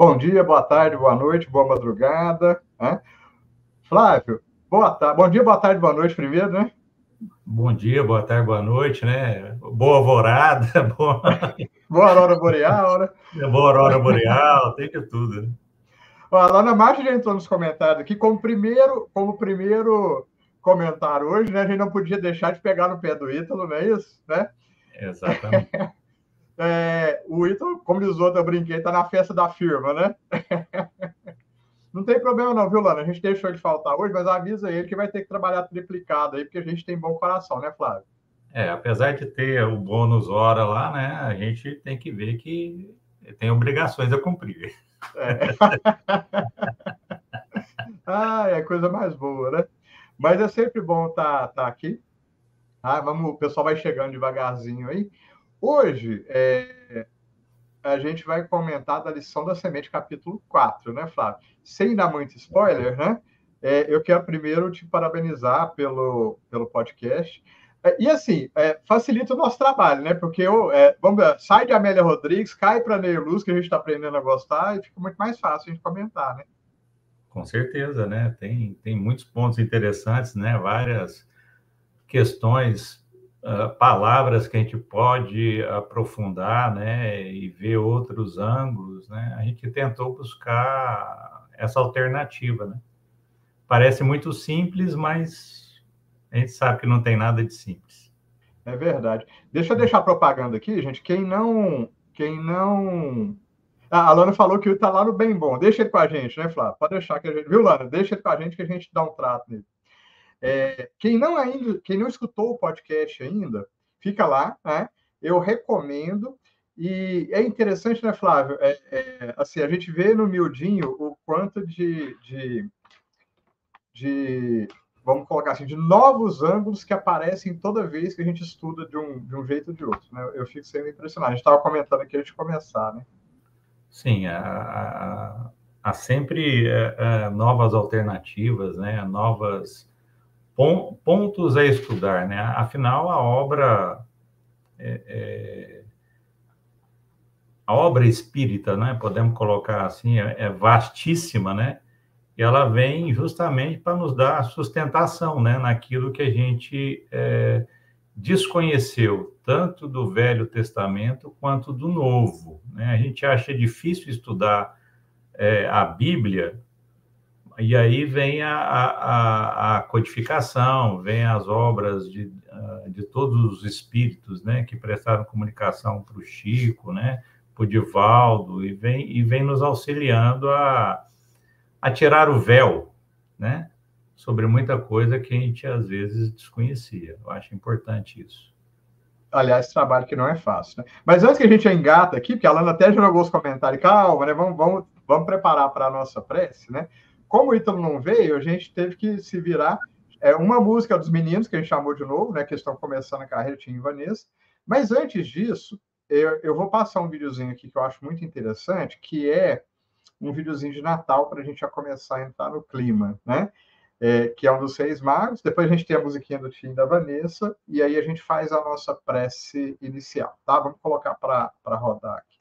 Bom dia, boa tarde, boa noite, boa madrugada. Né? Flávio, boa tarde. Bom dia, boa tarde, boa noite primeiro, né? Bom dia, boa tarde, boa noite, né? Boa alvorada, boa... boa aurora boreal, né? Boa aurora boreal, tem que tudo, né? Na margem já entrou nos comentários aqui, como primeiro, como primeiro comentário hoje, né? A gente não podia deixar de pegar no pé do Ítalo, não é isso? Né? Exatamente. É, o Ítalo, como diz o outro, eu brinquei, tá na festa da firma, né? Não tem problema não, viu, Lana? A gente deixou de faltar hoje, mas avisa ele que vai ter que trabalhar triplicado aí, porque a gente tem bom coração, né, Flávio? É, apesar de ter o bônus hora lá, né, a gente tem que ver que tem obrigações a cumprir. É. ah, é coisa mais boa, né? Mas é sempre bom estar tá, tá aqui. Ah, vamos, o pessoal vai chegando devagarzinho aí. Hoje, é, a gente vai comentar da lição da semente, capítulo 4, né, Flávio? Sem dar muito spoiler, né? É, eu quero primeiro te parabenizar pelo, pelo podcast. É, e assim, é, facilita o nosso trabalho, né? Porque eu, é, vamos ver, sai de Amélia Rodrigues, cai para Ney Luz, que a gente está aprendendo a gostar, e fica muito mais fácil a gente comentar, né? Com certeza, né? Tem, tem muitos pontos interessantes, né? Várias questões uh, palavras que a gente pode aprofundar, né, e ver outros ângulos, né? A gente tentou buscar essa alternativa, né? Parece muito simples, mas a gente sabe que não tem nada de simples. É verdade. Deixa eu deixar propaganda aqui, gente. Quem não, quem não ah, a Lana falou que ele está lá no Bem Bom. Deixa ele com a gente, né, Flávio? Pode deixar que a gente. Viu, Lana? Deixa ele com a gente que a gente dá um trato nele. É, quem não ainda, quem não escutou o podcast ainda, fica lá, né? Eu recomendo. E é interessante, né, Flávio? É, é, assim, a gente vê no miudinho o quanto de, de, de, vamos colocar assim, de novos ângulos que aparecem toda vez que a gente estuda de um, de um jeito ou de outro. Né? Eu fico sempre impressionado. A gente estava comentando aqui antes de começar, né? Sim, há, há sempre é, é, novas alternativas, né? novas pontos a estudar, né? Afinal, a obra é, é, a obra espírita, né? Podemos colocar assim, é, é vastíssima, né? E ela vem justamente para nos dar sustentação, né? Naquilo que a gente é, desconheceu, tanto do Velho Testamento quanto do Novo. Né? A gente acha difícil estudar é, a Bíblia e aí vem a, a, a, codificação, vem as obras de, ah, de todos os espíritos, né, que prestaram comunicação para o Chico, né, para o Divaldo, e vem, e vem nos auxiliando a, a tirar o véu, né, sobre muita coisa que a gente às vezes desconhecia. Eu acho importante isso. Aliás, trabalho que não é fácil, né? Mas antes que a gente engata aqui, porque a Lana até jogou os comentários, calma, né? Vamos, vamos, vamos preparar para a nossa prece, né? Como o Ítalo não veio, a gente teve que se virar. É uma música dos meninos, que a gente chamou de novo, né? Que estão começando a carreira, Tim e Vanessa. Mas antes disso, eu, eu vou passar um videozinho aqui que eu acho muito interessante, que é um videozinho de Natal para a gente já começar a entrar no clima, né? É, que é um dos seis magos. Depois a gente tem a musiquinha do Tim da Vanessa, e aí a gente faz a nossa prece inicial, tá? Vamos colocar para rodar aqui.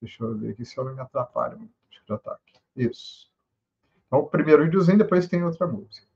Deixa eu ver aqui se eu não me atrapalho muito. Está aqui. Isso. Então, o primeiro videozinho, depois tem outra música.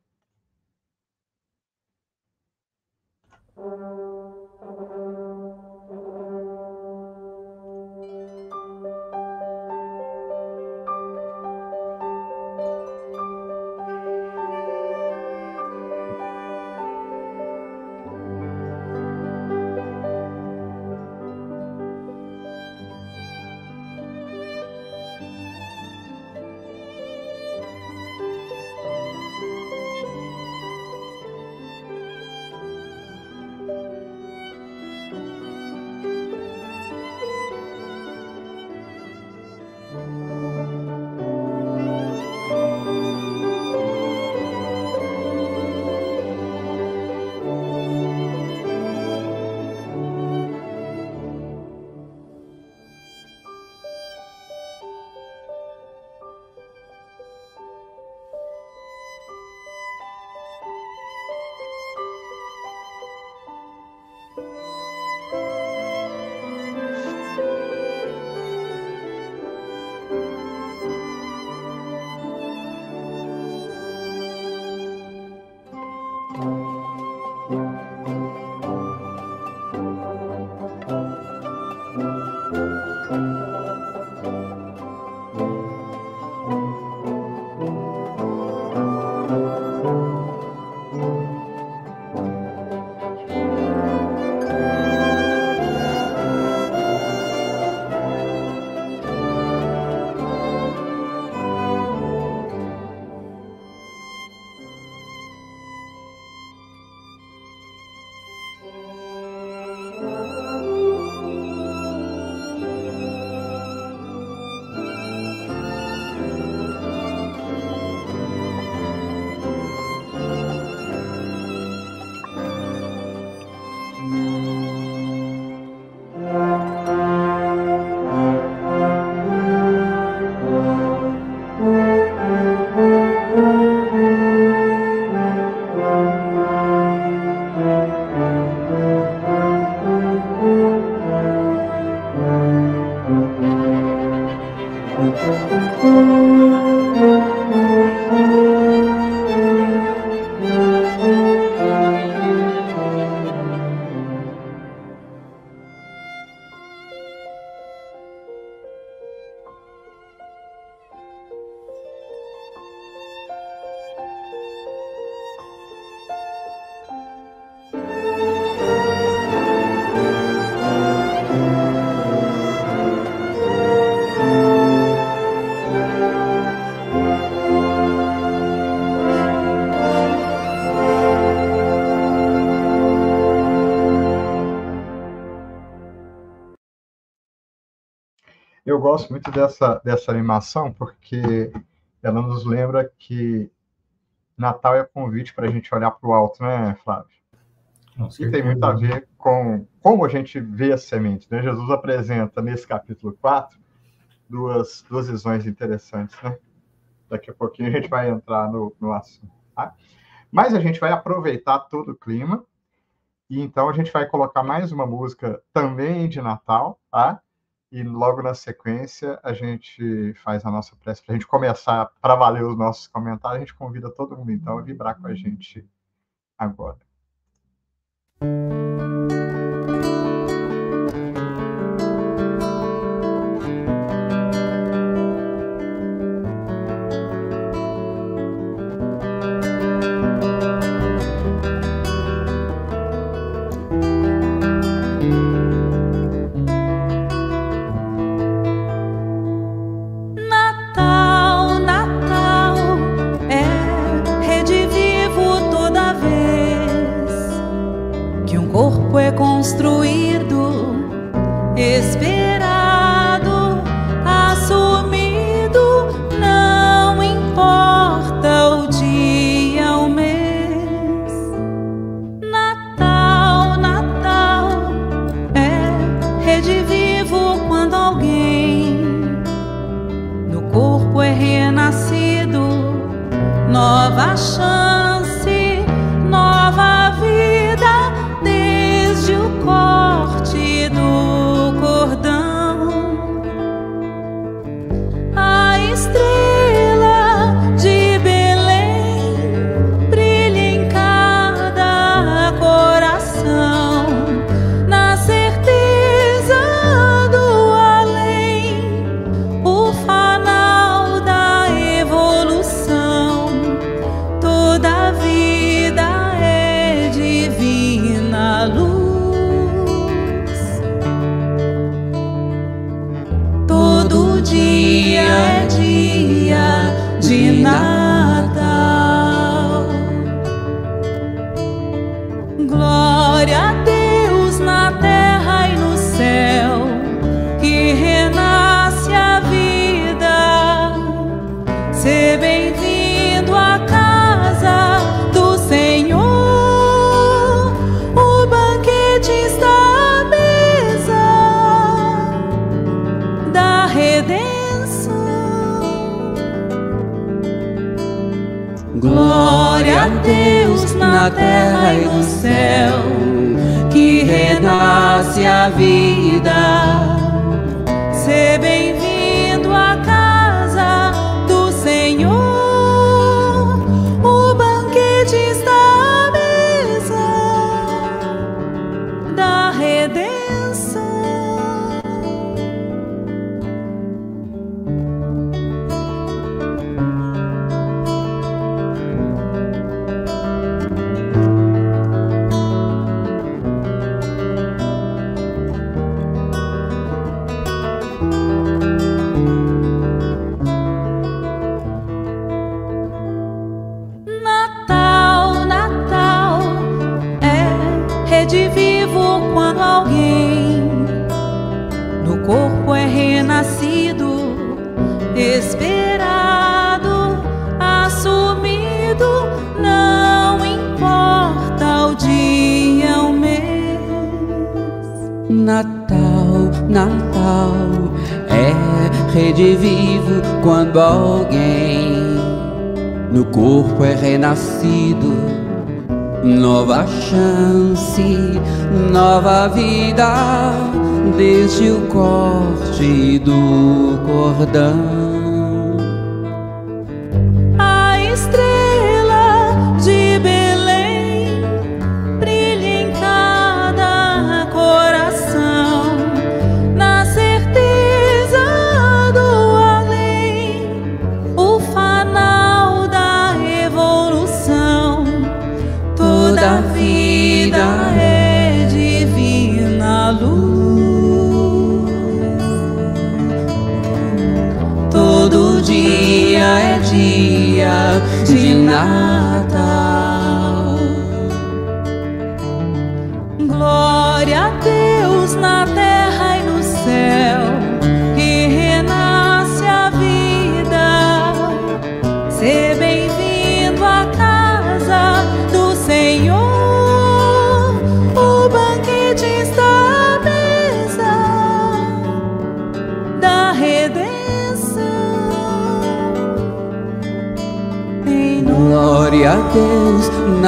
Eu gosto muito dessa, dessa animação porque ela nos lembra que Natal é convite para a gente olhar para o alto, né, Flávio? E tem muito a ver com como a gente vê as sementes. Né? Jesus apresenta nesse capítulo 4 duas, duas visões interessantes. Né? Daqui a pouquinho a gente vai entrar no, no assunto. Tá? Mas a gente vai aproveitar todo o clima e então a gente vai colocar mais uma música também de Natal, tá? E logo na sequência a gente faz a nossa prece para a gente começar para valer os nossos comentários. A gente convida todo mundo então a vibrar com a gente agora. Glória a Deus na terra e no céu, que renasce a vida. Renascido, nova chance, nova vida, desde o corte do cordão.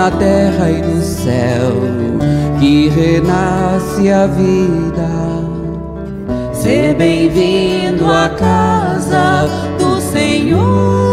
Na terra e no céu, que renasce a vida. Ser bem-vindo à casa do Senhor.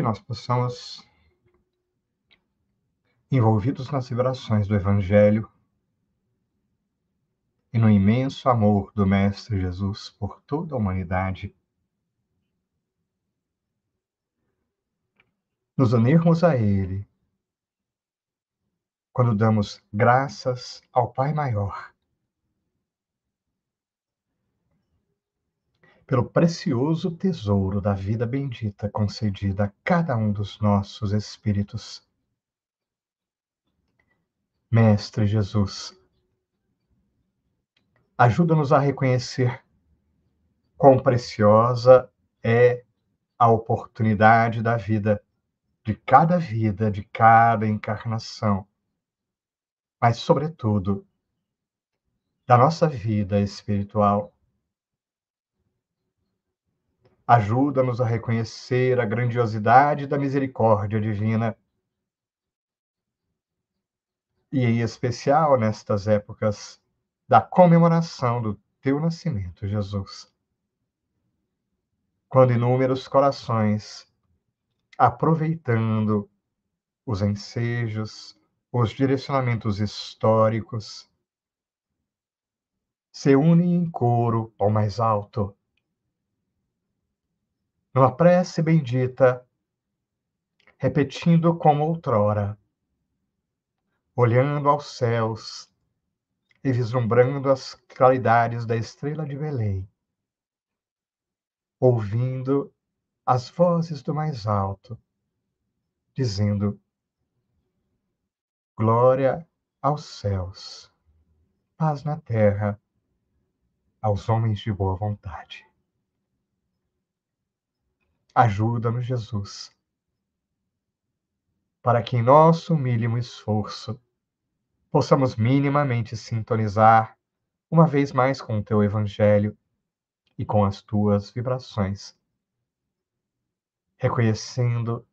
Que nós possamos, envolvidos nas vibrações do Evangelho e no imenso amor do Mestre Jesus por toda a humanidade, nos unirmos a Ele quando damos graças ao Pai Maior pelo precioso tesouro da vida bendita concedida a cada um dos nossos espíritos. Mestre Jesus, ajuda-nos a reconhecer quão preciosa é a oportunidade da vida, de cada vida, de cada encarnação, mas, sobretudo, da nossa vida espiritual Ajuda-nos a reconhecer a grandiosidade da misericórdia divina. E em especial nestas épocas da comemoração do teu nascimento, Jesus. Quando inúmeros corações, aproveitando os ensejos, os direcionamentos históricos, se unem em coro ao mais alto numa prece bendita, repetindo como outrora, olhando aos céus e vislumbrando as claridades da estrela de Belém, ouvindo as vozes do mais alto, dizendo: Glória aos céus, paz na terra, aos homens de boa vontade. Ajuda-nos, Jesus, para que em nosso mínimo esforço possamos minimamente sintonizar uma vez mais com o teu Evangelho e com as tuas vibrações, reconhecendo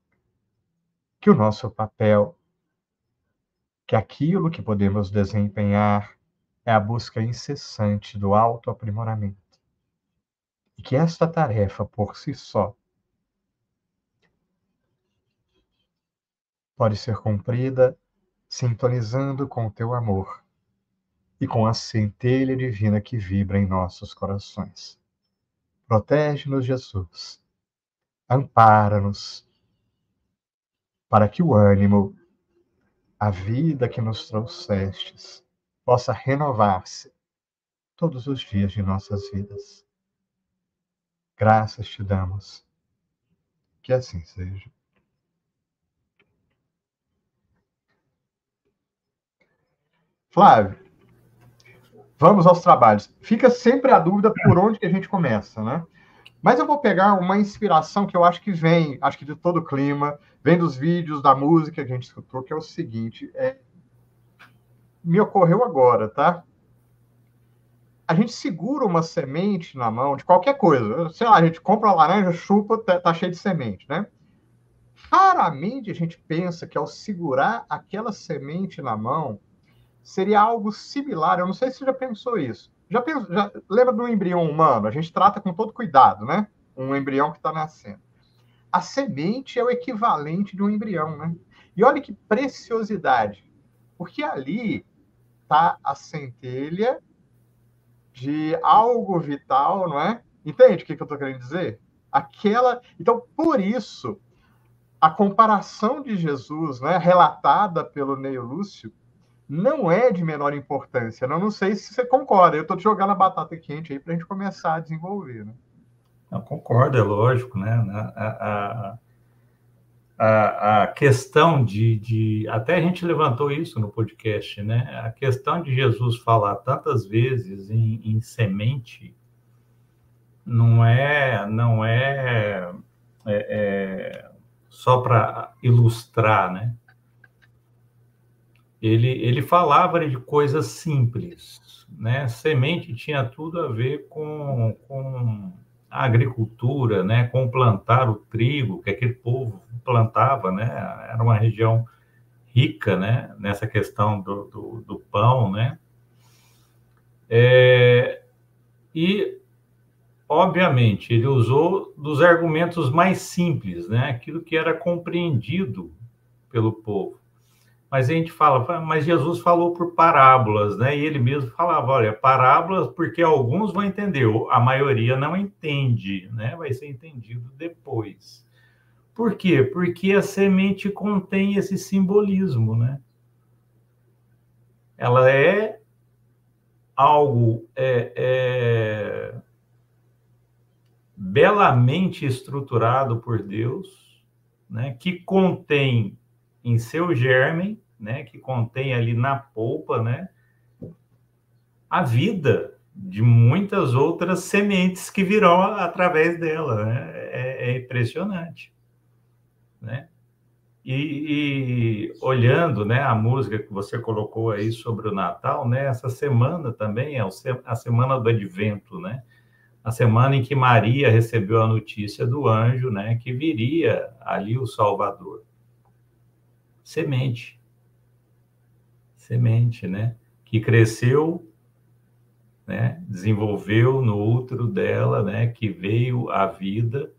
que o nosso papel, que aquilo que podemos desempenhar é a busca incessante do autoaprimoramento, e que esta tarefa por si só pode ser cumprida sintonizando com o teu amor e com a centelha divina que vibra em nossos corações. Protege-nos, Jesus. Ampara-nos, para que o ânimo, a vida que nos trouxestes, possa renovar-se todos os dias de nossas vidas. Graças te damos. Que assim seja. Flávio, vamos aos trabalhos. Fica sempre a dúvida por onde que a gente começa, né? Mas eu vou pegar uma inspiração que eu acho que vem, acho que de todo o clima, vem dos vídeos, da música que a gente escutou, que é o seguinte, é... me ocorreu agora, tá? A gente segura uma semente na mão de qualquer coisa. Sei lá, a gente compra uma laranja, chupa, tá, tá cheio de semente, né? Raramente a gente pensa que ao segurar aquela semente na mão, seria algo similar. Eu não sei se você já pensou isso. Já, pensou, já lembra do embrião humano? A gente trata com todo cuidado, né? Um embrião que está nascendo. A semente é o equivalente de um embrião, né? E olha que preciosidade, porque ali está a centelha de algo vital, não é? Entende o que, que eu estou querendo dizer? Aquela, então por isso a comparação de Jesus, né, relatada pelo Neio Lúcio, não é de menor importância. Eu não sei se você concorda. Eu estou te jogando a batata quente aí para a gente começar a desenvolver, né? Concordo, é lógico, né? A, a, a, a questão de, de, Até a gente levantou isso no podcast, né? A questão de Jesus falar tantas vezes em, em semente não é, não é, é, é só para ilustrar, né? Ele, ele falava de coisas simples, né? Semente tinha tudo a ver com, com a agricultura, né? Com plantar o trigo que aquele povo plantava, né? Era uma região rica, né? Nessa questão do, do, do pão, né? É, e, obviamente, ele usou dos argumentos mais simples, né? Aquilo que era compreendido pelo povo. Mas a gente fala, mas Jesus falou por parábolas, né? E ele mesmo falava, olha, parábolas porque alguns vão entender, a maioria não entende, né? Vai ser entendido depois. Por quê? Porque a semente contém esse simbolismo, né? Ela é algo é, é, belamente estruturado por Deus, né? Que contém em seu germe, né? Que contém ali na polpa, né? A vida de muitas outras sementes que virão através dela, né? é, é impressionante né? E, e, olhando, né, a música que você colocou aí sobre o Natal, né? Essa semana também é a semana do Advento, né? A semana em que Maria recebeu a notícia do anjo, né, que viria ali o Salvador. Semente. Semente, né? Que cresceu, né? Desenvolveu no útero dela, né? Que veio à vida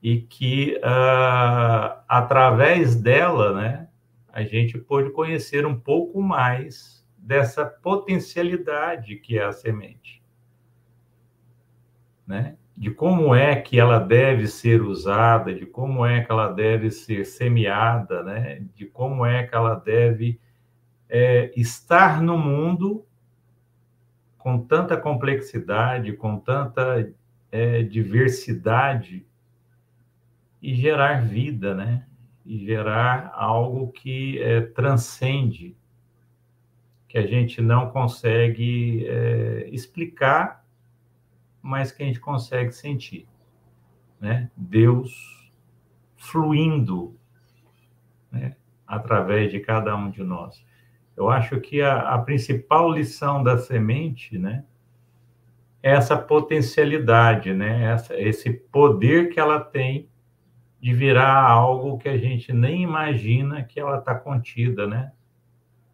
e que uh, através dela, né, a gente pôde conhecer um pouco mais dessa potencialidade que é a semente, né? De como é que ela deve ser usada, de como é que ela deve ser semeada, né? De como é que ela deve é, estar no mundo com tanta complexidade, com tanta é, diversidade e gerar vida, né? E gerar algo que é, transcende, que a gente não consegue é, explicar, mas que a gente consegue sentir, né? Deus fluindo, né? Através de cada um de nós. Eu acho que a, a principal lição da semente, né? É essa potencialidade, né? Essa, esse poder que ela tem de virar algo que a gente nem imagina que ela está contida, né?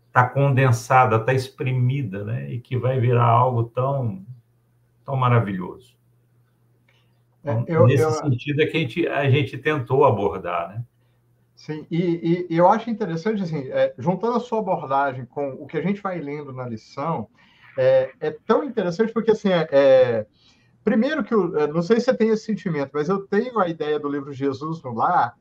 Está condensada, está exprimida, né? E que vai virar algo tão, tão maravilhoso. É, então, eu, Nesse eu... sentido é que a gente, a gente tentou abordar, né? Sim, e, e, eu acho interessante, assim, é, juntando a sua abordagem com o que a gente vai lendo na lição, é, é tão interessante porque, assim, é, é Primeiro que eu não sei se você tem esse sentimento, mas eu tenho a ideia do livro Jesus no Lar.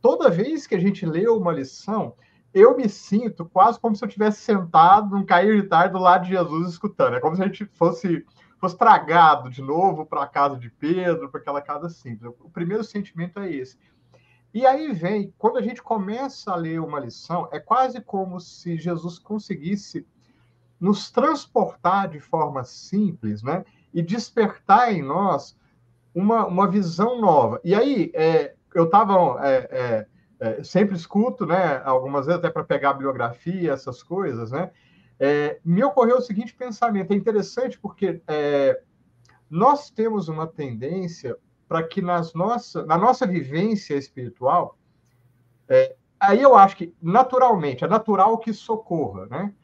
Toda vez que a gente lê uma lição, eu me sinto quase como se eu tivesse sentado num cair de tarde do lado de Jesus escutando. É como se a gente fosse fosse tragado de novo para a casa de Pedro, para aquela casa simples. O primeiro sentimento é esse. E aí vem, quando a gente começa a ler uma lição, é quase como se Jesus conseguisse nos transportar de forma simples, né? e despertar em nós uma, uma visão nova. E aí, é, eu estava. É, é, é, sempre escuto, né, algumas vezes até para pegar a bibliografia, essas coisas, né? É, me ocorreu o seguinte pensamento: é interessante porque é, nós temos uma tendência para que nas nossa, na nossa vivência espiritual, aí eu acho que naturalmente, é natural que socorra, né?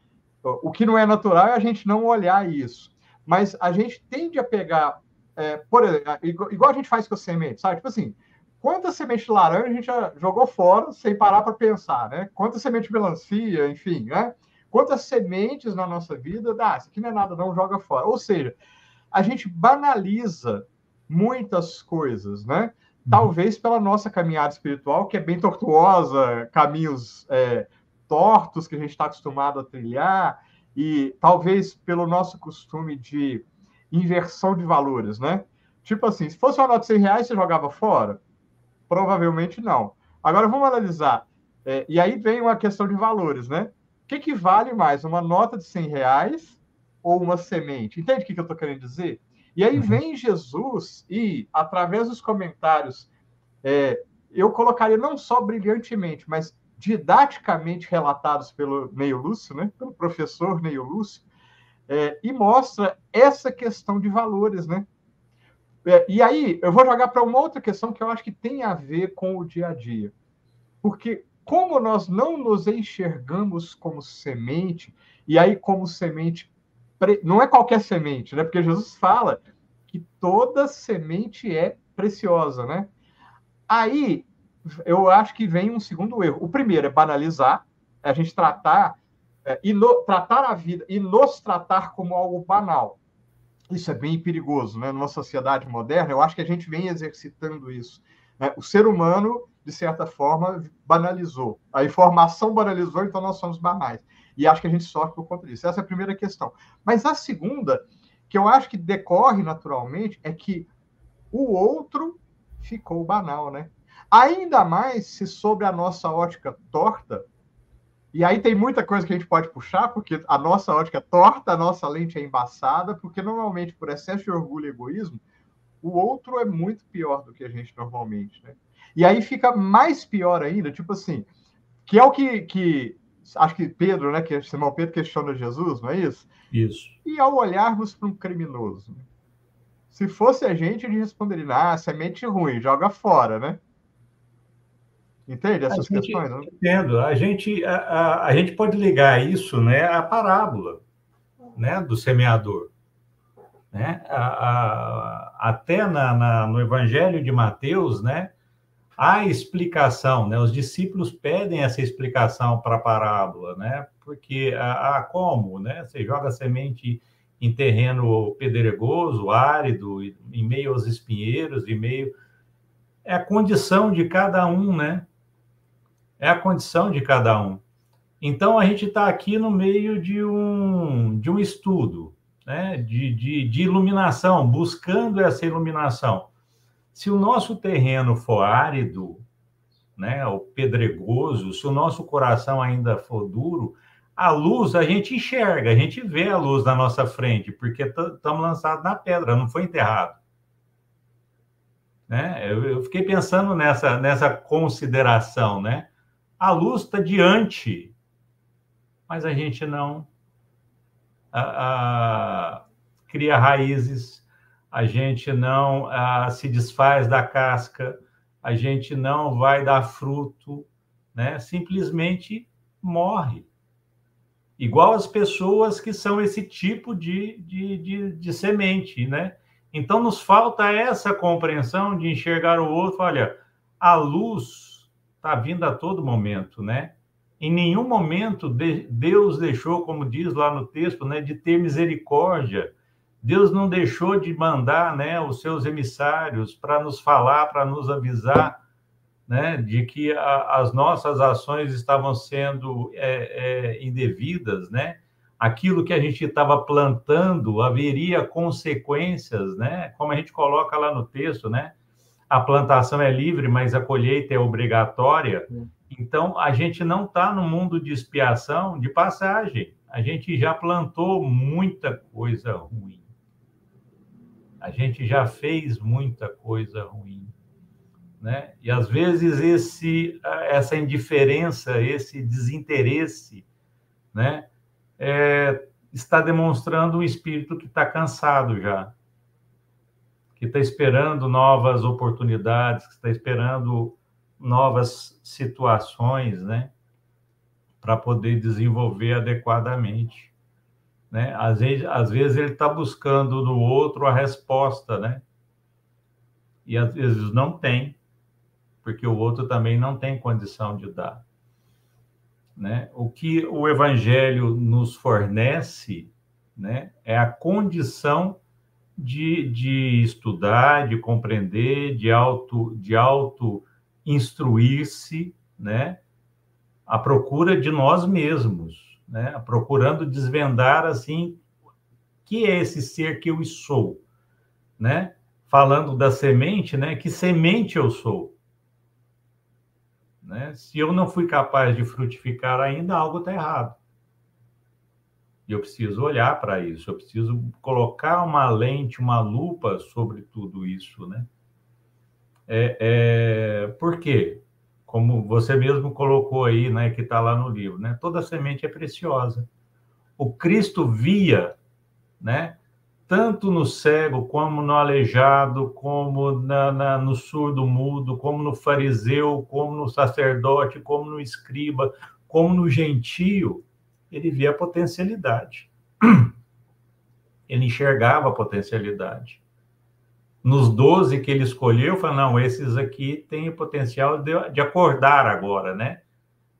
O que não é natural é a gente não olhar isso mas a gente tende a pegar, é, por exemplo, igual a gente faz com a semente, sabe? Tipo assim, quantas sementes de laranja a gente já jogou fora sem parar para pensar, né? Quantas sementes de melancia, enfim, né? Quantas sementes na nossa vida, ah, isso aqui não é nada, não joga fora. Ou seja, a gente banaliza muitas coisas, né? Uhum. Talvez pela nossa caminhada espiritual, que é bem tortuosa, caminhos é, tortos que a gente está acostumado a trilhar, e talvez pelo nosso costume de inversão de valores, né? Tipo assim, se fosse uma nota de 100 reais, você jogava fora? Provavelmente não. Agora vamos analisar. É, e aí vem uma questão de valores, né? O que, que vale mais, uma nota de 100 reais ou uma semente? Entende o que, que eu estou querendo dizer? E aí uhum. vem Jesus e, através dos comentários, é, eu colocaria não só brilhantemente, mas didaticamente relatados pelo Neio Lúcio, né? pelo professor Neio Lúcio, é, e mostra essa questão de valores, né? É, e aí, eu vou jogar para uma outra questão que eu acho que tem a ver com o dia a dia. Porque, como nós não nos enxergamos como semente, e aí, como semente, não é qualquer semente, né? Porque Jesus fala que toda semente é preciosa, né? Aí, eu acho que vem um segundo erro. O primeiro é banalizar, é a gente tratar, é, e no, tratar a vida e nos tratar como algo banal. Isso é bem perigoso, né? Numa sociedade moderna, eu acho que a gente vem exercitando isso. Né? O ser humano, de certa forma, banalizou. A informação banalizou, então nós somos banais. E acho que a gente sofre por conta disso. Essa é a primeira questão. Mas a segunda, que eu acho que decorre naturalmente, é que o outro ficou banal, né? Ainda mais se sobre a nossa ótica torta, e aí tem muita coisa que a gente pode puxar, porque a nossa ótica é torta, a nossa lente é embaçada, porque normalmente, por excesso de orgulho e egoísmo, o outro é muito pior do que a gente normalmente, né? E aí fica mais pior ainda, tipo assim, que é o que, que acho que Pedro, né, que Simão Pedro questiona Jesus, não é isso? Isso. E ao olharmos para um criminoso, se fosse a gente, ele responderia, ah, semente ruim, joga fora, né? Entende essas gente, questões? Né? Entendo. A gente, a, a, a, gente pode ligar isso né, à parábola né, do semeador. Né? A, a, até na, na, no Evangelho de Mateus, né, há explicação, né? os discípulos pedem essa explicação para a parábola, né? porque a, a, como? Né? Você joga semente em terreno pedregoso, árido, em meio aos espinheiros, em meio. É a condição de cada um, né? é a condição de cada um. Então, a gente está aqui no meio de um, de um estudo, né? de, de, de iluminação, buscando essa iluminação. Se o nosso terreno for árido, né, o pedregoso, se o nosso coração ainda for duro, a luz a gente enxerga, a gente vê a luz na nossa frente, porque estamos lançados na pedra, não foi enterrado. Né? Eu, eu, fiquei pensando nessa, nessa consideração, né? a luz está diante, mas a gente não a, a, cria raízes, a gente não a, se desfaz da casca, a gente não vai dar fruto, né? simplesmente morre. Igual as pessoas que são esse tipo de, de, de, de semente, né? Então, nos falta essa compreensão de enxergar o outro. Olha, a luz está vindo a todo momento, né? Em nenhum momento Deus deixou, como diz lá no texto, né, de ter misericórdia. Deus não deixou de mandar, né, os seus emissários para nos falar, para nos avisar, né, de que a, as nossas ações estavam sendo é, é, indevidas, né? Aquilo que a gente estava plantando haveria consequências, né? Como a gente coloca lá no texto, né? a plantação é livre, mas a colheita é obrigatória. Então, a gente não está no mundo de expiação de passagem. A gente já plantou muita coisa ruim. A gente já fez muita coisa ruim. Né? E às vezes esse, essa indiferença, esse desinteresse, né, é, está demonstrando um espírito que está cansado já, que está esperando novas oportunidades, que está esperando novas situações, né, para poder desenvolver adequadamente, né? Às vezes, às vezes ele está buscando no outro a resposta, né? E às vezes não tem, porque o outro também não tem condição de dar. Né? O que o Evangelho nos fornece né, é a condição de, de estudar, de compreender, de auto, de auto instruir-se, né? A procura de nós mesmos, né? Procurando desvendar assim que é esse ser que eu sou, né? Falando da semente, né? Que semente eu sou? Né? Se eu não fui capaz de frutificar ainda, algo está errado. E eu preciso olhar para isso, eu preciso colocar uma lente, uma lupa sobre tudo isso, né? É, é, por quê? Como você mesmo colocou aí, né, que está lá no livro, né? Toda semente é preciosa. O Cristo via, né? Tanto no cego, como no aleijado, como na, na, no surdo mudo, como no fariseu, como no sacerdote, como no escriba, como no gentio, ele via a potencialidade. Ele enxergava a potencialidade. Nos 12 que ele escolheu, falou: não, esses aqui têm o potencial de, de acordar agora, né?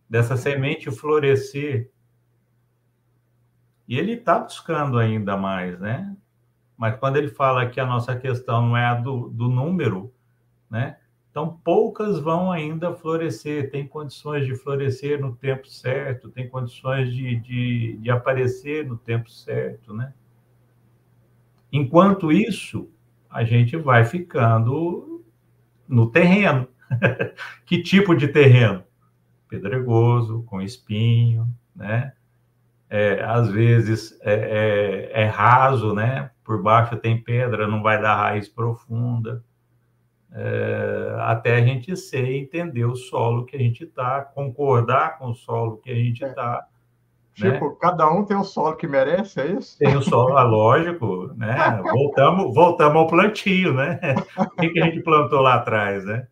Dessa semente florescer. E ele está buscando ainda mais, né? Mas quando ele fala que a nossa questão não é a do, do número, né? Então, poucas vão ainda florescer, tem condições de florescer no tempo certo, tem condições de, de, de aparecer no tempo certo, né? Enquanto isso, a gente vai ficando no terreno. que tipo de terreno? Pedregoso, com espinho, né? É, às vezes é, é, é raso, né? Por baixo tem pedra, não vai dar raiz profunda é, até a gente ser entender o solo que a gente está, concordar com o solo que a gente está. Tipo, né? cada um tem o solo que merece, é isso? Tem o solo, ah, lógico, né? Voltamos, voltamos ao plantio, né? O que, que a gente plantou lá atrás, né?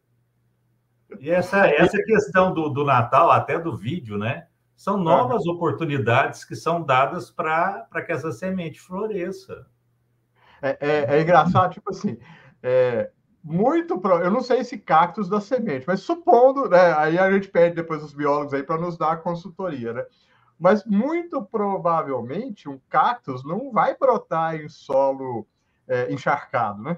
E essa, essa questão do, do Natal, até do vídeo, né? São novas oportunidades que são dadas para que essa semente floresça. É, é, é engraçado, tipo assim, é, muito pro... eu não sei se cactus da semente, mas supondo, né, aí a gente pede depois os biólogos aí para nos dar a consultoria, né? Mas muito provavelmente um cactus não vai brotar em solo é, encharcado, né?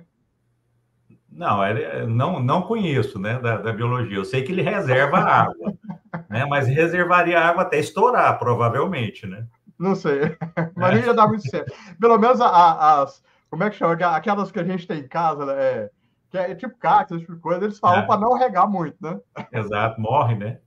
Não, é, não, não conheço, né, da, da, biologia. Eu sei que ele reserva água, né? Mas reservaria água até estourar, provavelmente, né? Não sei, mas é. ia dar muito certo. Pelo menos a, a, as, como é que chama? Aquelas que a gente tem em casa, né? É, que é tipo cacto, esse tipo de coisa, eles falam é. para não regar muito, né? Exato, morre, né?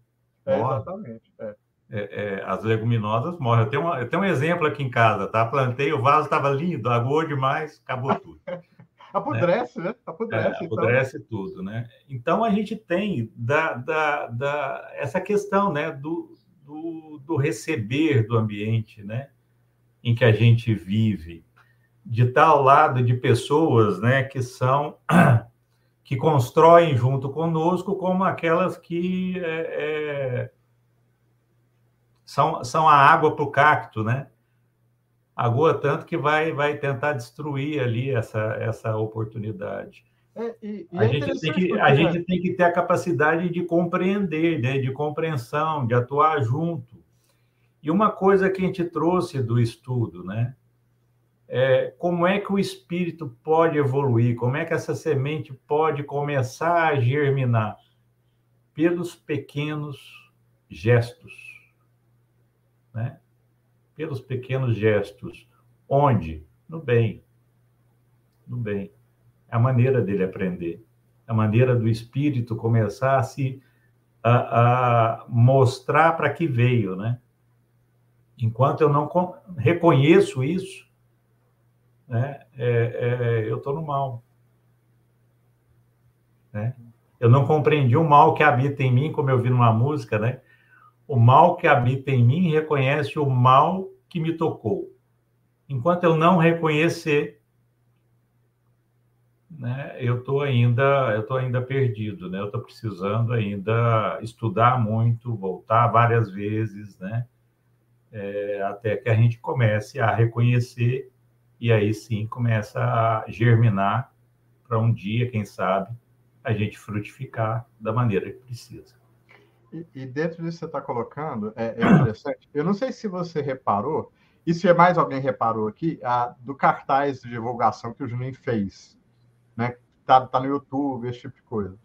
É, morre. exatamente. É. É, é, as leguminosas morrem. Eu tenho, uma, eu tenho um exemplo aqui em casa, tá? Plantei, o vaso estava lindo, aguou demais, acabou tudo. apodrece, né? né? Apodrece, é, então. apodrece então. tudo, né? Então a gente tem da, da, da, essa questão, né? Do, do, do receber do ambiente, né? Em que a gente vive, de estar ao lado de pessoas, né? Que são que constroem junto conosco, como aquelas que é, é, são, são a água para o cacto, né? Agoa tanto que vai, vai tentar destruir ali essa, essa oportunidade. É, e, e a, é gente tem que, a gente tem que ter a capacidade de compreender, né? de compreensão, de atuar junto. E uma coisa que a gente trouxe do estudo, né? é, como é que o espírito pode evoluir, como é que essa semente pode começar a germinar pelos pequenos gestos, né? Pelos pequenos gestos, onde? No bem, no bem. É a maneira dele aprender, é a maneira do espírito começar a se a, a mostrar para que veio, né? Enquanto eu não reconheço isso, né? É, é, eu estou no mal. Né? Eu não compreendi o mal que habita em mim, como eu vi numa música, né? O mal que habita em mim reconhece o mal que me tocou. Enquanto eu não reconhecer, né, eu estou ainda, eu tô ainda perdido, né? Eu estou precisando ainda estudar muito, voltar várias vezes, né? É, até que a gente comece a reconhecer e aí sim começa a germinar para um dia, quem sabe, a gente frutificar da maneira que precisa. E, dentro disso que você está colocando, é, é interessante. Eu não sei se você reparou e se mais alguém reparou aqui, a, do cartaz de divulgação que o Juninho fez, né? Tá, tá no YouTube, esse tipo de coisa.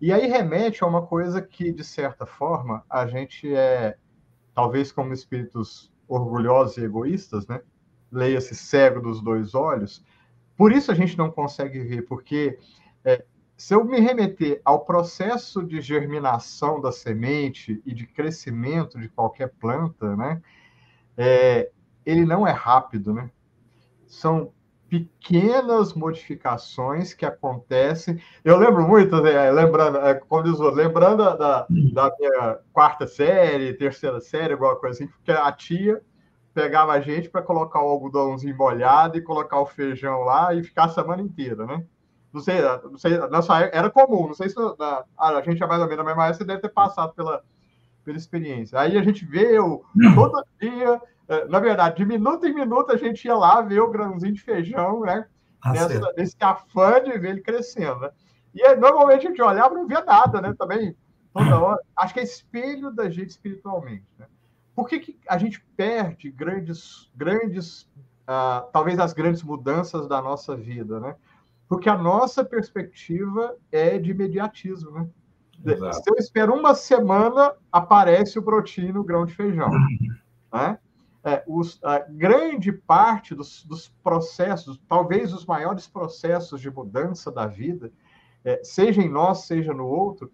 E aí remete a uma coisa que, de certa forma, a gente é, talvez como espíritos orgulhosos e egoístas, né? Leia-se cego dos dois olhos. Por isso a gente não consegue ver, porque é, se eu me remeter ao processo de germinação da semente e de crescimento de qualquer planta, né? É, ele não é rápido, né? São pequenas modificações que acontecem. Eu lembro muito, né, lembrando, é, como diz lembrando da, da minha quarta série, terceira série, alguma coisa assim, porque a tia pegava a gente para colocar o algodãozinho molhado e colocar o feijão lá e ficar a semana inteira, né? Não sei, não sei, nessa era comum, não sei se a, a gente é mais ou menos a mesma época, você deve ter passado pela, pela experiência. Aí a gente vê o, todo dia é, na verdade, de minuto em minuto a gente ia lá ver o grãozinho de feijão, né? Ah, Nessa, nesse afã de ver ele crescendo, né? E aí, normalmente a gente olhava e não via nada, né? Também, toda hora. Acho que é espelho da gente espiritualmente, né? Por que, que a gente perde grandes, grandes, uh, talvez as grandes mudanças da nossa vida, né? Porque a nossa perspectiva é de imediatismo, né? Exato. Se eu espero uma semana, aparece o brotinho no grão de feijão, né? é, os, a grande parte dos, dos, processos, talvez os maiores processos de mudança da vida, é, seja em nós, seja no outro,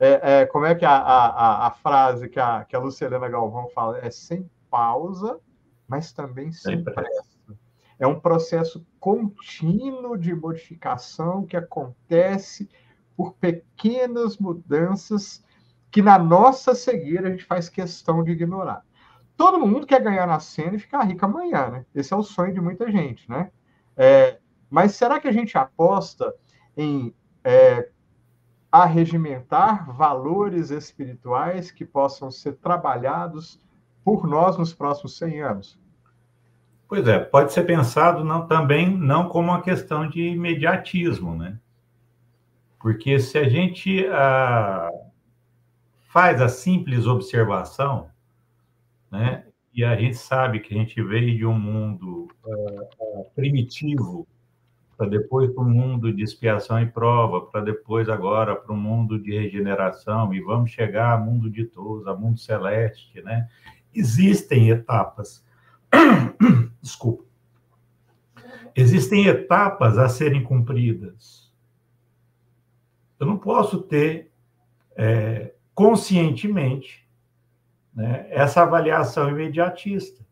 é, é como é que a, a, a, frase que a, que a Luciana Galvão fala? É sem pausa, mas também sem pressa. É um processo contínuo de modificação que acontece por pequenas mudanças que na nossa cegueira a gente faz questão de ignorar todo mundo quer ganhar na cena e ficar rico amanhã, né? Esse é o sonho de muita gente, né? É, mas será que a gente aposta em é, arregimentar valores espirituais que possam ser trabalhados por nós nos próximos 100 anos? Pois é, pode ser pensado não, também não como uma questão de imediatismo, né? Porque se a gente ah, faz a simples observação, né? E a gente sabe que a gente veio de um mundo uh, uh, primitivo para depois para um mundo de expiação e prova, para depois agora para um mundo de regeneração e vamos chegar a mundo de todos, a mundo celeste, né? Existem etapas. Desculpa. Existem etapas a serem cumpridas. Eu não posso ter é, conscientemente né, essa avaliação imediatista.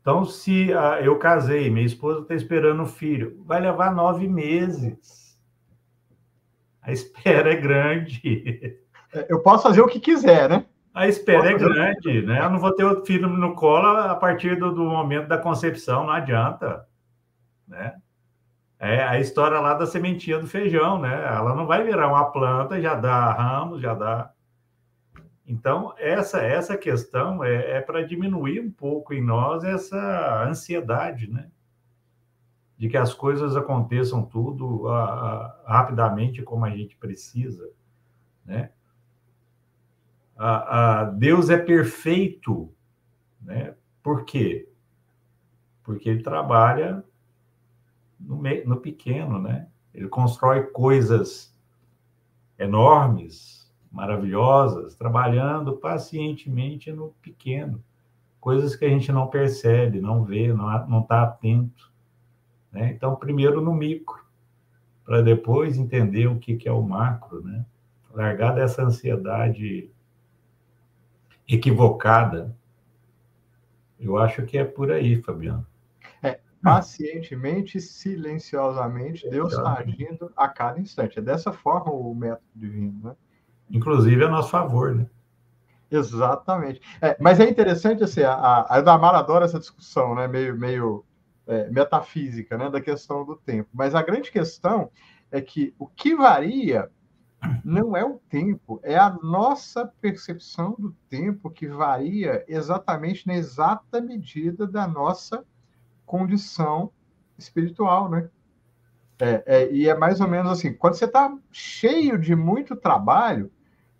Então, se ah, eu casei, minha esposa está esperando um filho, vai levar nove meses. A espera é grande. Eu posso fazer o que quiser, né? A espera é grande, né? Eu não vou ter outro filho no colo a partir do, do momento da concepção, não adianta, né? É a história lá da sementinha do feijão, né? Ela não vai virar uma planta, já dá ramos, já dá então, essa, essa questão é, é para diminuir um pouco em nós essa ansiedade, né? De que as coisas aconteçam tudo a, a, rapidamente como a gente precisa, né? A, Deus é perfeito, né? Por quê? Porque ele trabalha no, no pequeno, né? Ele constrói coisas enormes, maravilhosas, trabalhando pacientemente no pequeno, coisas que a gente não percebe, não vê, não está atento. Né? Então, primeiro no micro, para depois entender o que, que é o macro, né? largar dessa ansiedade equivocada. Eu acho que é por aí, Fabiano. É, pacientemente, silenciosamente, Deus está agindo a cada instante. É dessa forma o método divino, né? inclusive a nosso favor, né? Exatamente. É, mas é interessante, assim, a, a Damar adora essa discussão, né? Meio, meio é, metafísica, né? Da questão do tempo. Mas a grande questão é que o que varia não é o tempo, é a nossa percepção do tempo que varia exatamente na exata medida da nossa condição espiritual, né? É, é, e é mais ou menos assim, quando você está cheio de muito trabalho,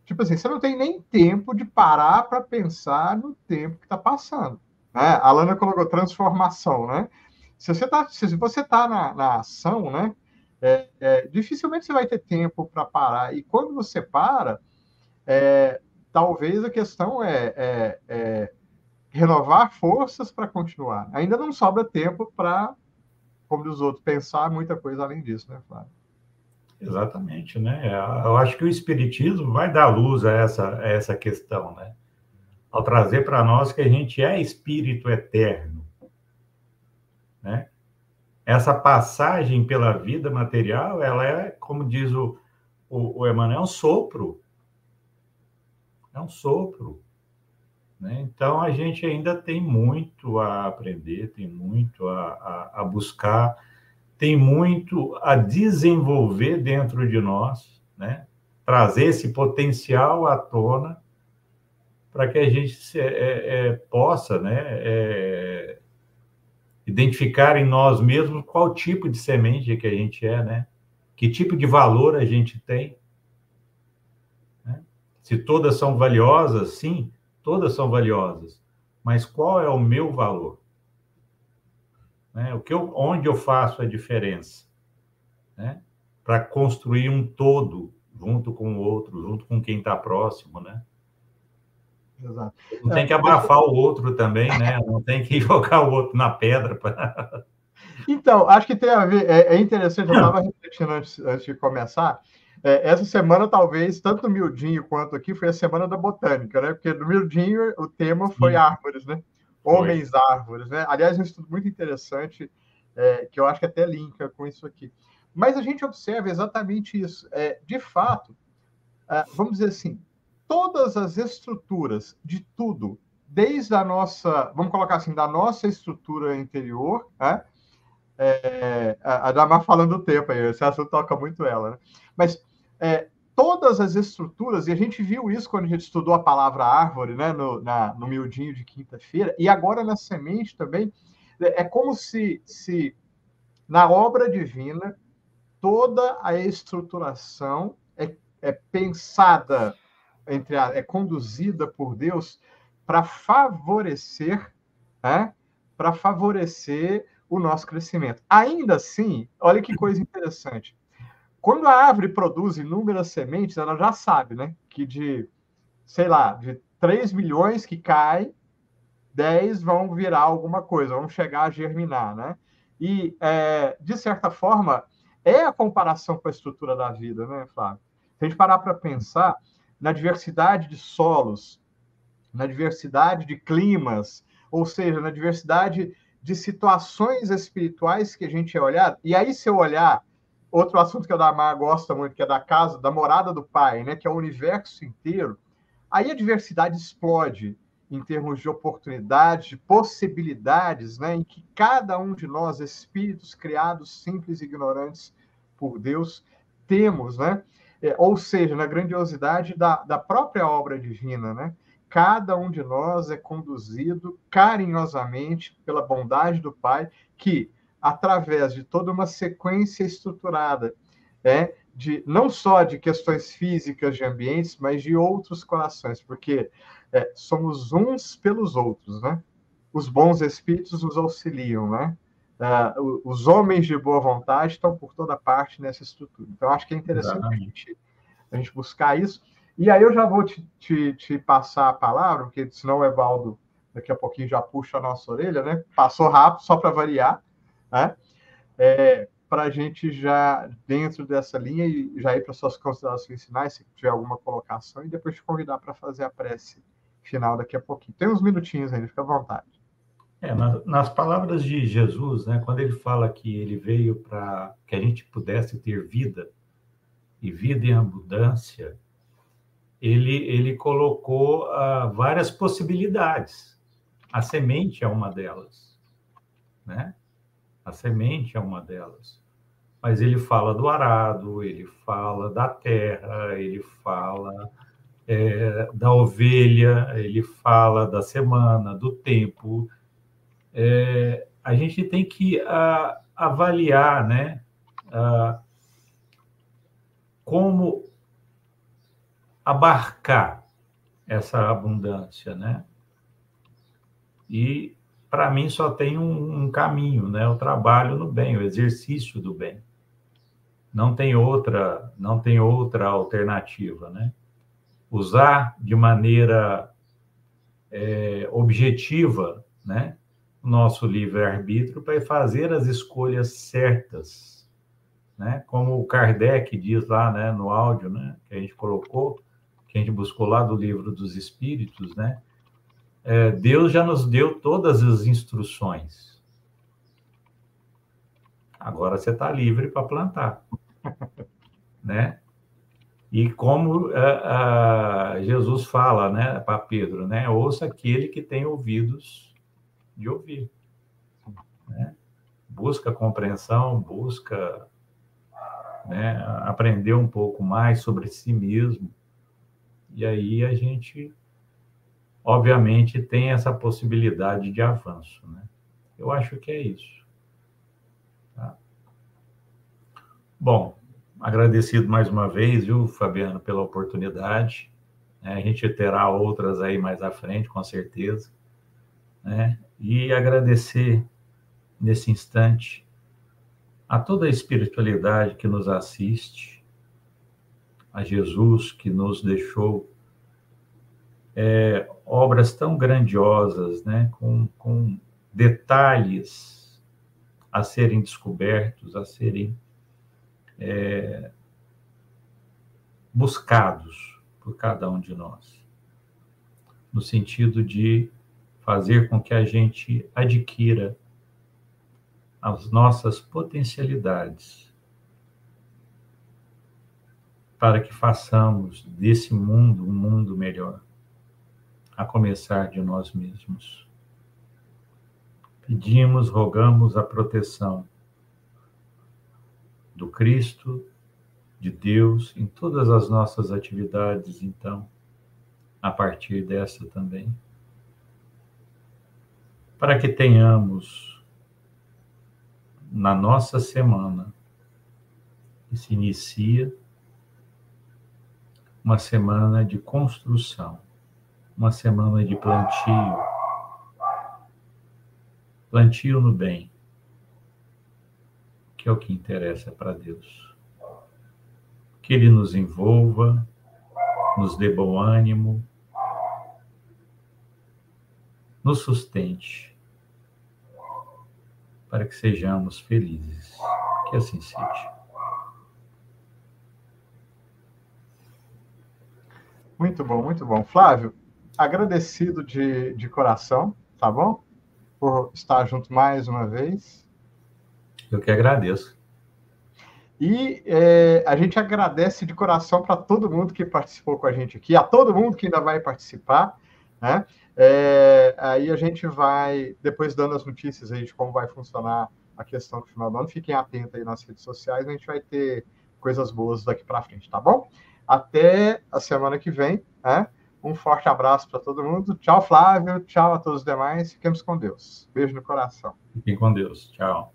tipo assim, você não tem nem tempo de parar para pensar no tempo que está passando. Né? A Lana colocou transformação, né? Se você está tá na, na ação, né? É, é, dificilmente você vai ter tempo para parar. E quando você para, é, talvez a questão é, é, é renovar forças para continuar. Ainda não sobra tempo para, como os outros, pensar muita coisa além disso, né, Flávio? Exatamente, né? Eu acho que o Espiritismo vai dar luz a essa, a essa questão, né? Ao trazer para nós que a gente é espírito eterno, né? Essa passagem pela vida material, ela é, como diz o, o, o Emmanuel, é um sopro. É um sopro. Né? Então, a gente ainda tem muito a aprender, tem muito a, a, a buscar tem muito a desenvolver dentro de nós, né? trazer esse potencial à tona para que a gente se, é, é, possa né, é, identificar em nós mesmos qual tipo de semente que a gente é, né? que tipo de valor a gente tem. Né? Se todas são valiosas, sim, todas são valiosas, mas qual é o meu valor? né? O que eu, onde eu faço a diferença, né? Para construir um todo junto com o outro, junto com quem está próximo, né? Exato. Não tem que abafar o outro também, né? Não tem que jogar o outro na pedra. Pra... Então, acho que tem a ver. É, é interessante, eu estava refletindo antes, antes, de começar. É, essa semana, talvez, tanto no Mildinho quanto aqui, foi a semana da botânica, né? Porque no Mildinho o tema foi Sim. árvores, né? Homens Foi. Árvores, né? Aliás, um estudo muito interessante, é, que eu acho que até linka com isso aqui. Mas a gente observa exatamente isso. É, de fato, é, vamos dizer assim, todas as estruturas de tudo, desde a nossa, vamos colocar assim, da nossa estrutura interior, né? É, a Damar falando do tempo aí, esse assunto toca muito ela, né? Mas é, todas as estruturas, e a gente viu isso quando a gente estudou a palavra árvore, né, no, na, no miudinho de quinta-feira, e agora na semente também, é, é como se, se na obra divina toda a estruturação é, é pensada, entre a, é conduzida por Deus para favorecer, né, para favorecer o nosso crescimento. Ainda assim, olha que coisa interessante. Quando a árvore produz inúmeras sementes, ela já sabe, né? Que de, sei lá, de 3 milhões que caem, 10 vão virar alguma coisa, vão chegar a germinar, né? E, é, de certa forma, é a comparação com a estrutura da vida, né, Flávio? Se a gente parar para pensar na diversidade de solos, na diversidade de climas, ou seja, na diversidade de situações espirituais que a gente é olhar, e aí se eu olhar outro assunto que a Damar gosta muito, que é da casa, da morada do pai, né, que é o universo inteiro, aí a diversidade explode em termos de oportunidades, de possibilidades, né, em que cada um de nós, espíritos criados simples e ignorantes por Deus, temos, né, é, ou seja, na grandiosidade da, da própria obra divina, né, cada um de nós é conduzido carinhosamente pela bondade do Pai, que através de toda uma sequência estruturada, né, de não só de questões físicas de ambientes, mas de outros corações, porque é, somos uns pelos outros, né? Os bons espíritos nos auxiliam, né? Uh, os homens de boa vontade estão por toda parte nessa estrutura. Então, acho que é interessante a gente, a gente, buscar isso. E aí eu já vou te, te, te, passar a palavra, porque senão o Evaldo daqui a pouquinho já puxa a nossa orelha, né? Passou rápido, só para variar né? É, para a gente já, dentro dessa linha, e já ir para suas considerações finais, se tiver alguma colocação, e depois te convidar para fazer a prece final daqui a pouquinho. Tem uns minutinhos ainda, fica à vontade. É, nas, nas, palavras de Jesus, né, quando ele fala que ele veio para que a gente pudesse ter vida, e vida em abundância, ele, ele colocou uh, várias possibilidades. A semente é uma delas. Né? A semente é uma delas. Mas ele fala do arado, ele fala da terra, ele fala é, da ovelha, ele fala da semana, do tempo. É, a gente tem que a, avaliar, né? A, como abarcar essa abundância, né? E para mim só tem um, um, caminho, né? O trabalho no bem, o exercício do bem. Não tem outra, não tem outra alternativa, né? Usar de maneira é, objetiva, né? Nosso livre arbítrio para fazer as escolhas certas, né? Como o Kardec diz lá, né? No áudio, né? Que a gente colocou, que a gente buscou lá do livro dos Espíritos, né? é, Deus já nos deu todas as instruções. Agora você está livre para plantar, né? E como uh, uh, Jesus fala, né, para Pedro, né? Ouça aquele que tem ouvidos de ouvir. Né? Busca compreensão, busca né, aprender um pouco mais sobre si mesmo. E aí a gente obviamente tem essa possibilidade de avanço. Né? Eu acho que é isso. Tá? Bom, agradecido mais uma vez, viu, Fabiano, pela oportunidade. É, a gente terá outras aí mais à frente, com certeza. Né? E agradecer nesse instante a toda a espiritualidade que nos assiste, a Jesus que nos deixou é, obras tão grandiosas, né, com, com detalhes a serem descobertos, a serem é, buscados por cada um de nós, no sentido de fazer com que a gente adquira as nossas potencialidades para que façamos desse mundo um mundo melhor a começar de nós mesmos. Pedimos, rogamos a proteção do Cristo, de Deus, em todas as nossas atividades, então, a partir dessa também. Para que tenhamos na nossa semana, que se inicia, uma semana de construção uma semana de plantio. Plantio no bem, que é o que interessa para Deus. Que Ele nos envolva, nos dê bom ânimo, nos sustente, para que sejamos felizes. Que assim seja. Muito bom, muito bom. Flávio, agradecido de, de coração, tá bom? Por estar junto mais uma vez. Eu que agradeço. E é, a gente agradece de coração para todo mundo que participou com a gente aqui, a todo mundo que ainda vai participar, né? É, aí a gente vai, depois dando as notícias aí de como vai funcionar a questão do final do ano, fiquem atentos aí nas redes sociais, a gente vai ter coisas boas daqui para frente, tá bom? Até a semana que vem, né? Um forte abraço para todo mundo. Tchau, Flávio. Tchau a todos os demais. Fiquemos com Deus. Beijo no coração. Fiquem com Deus. Tchau.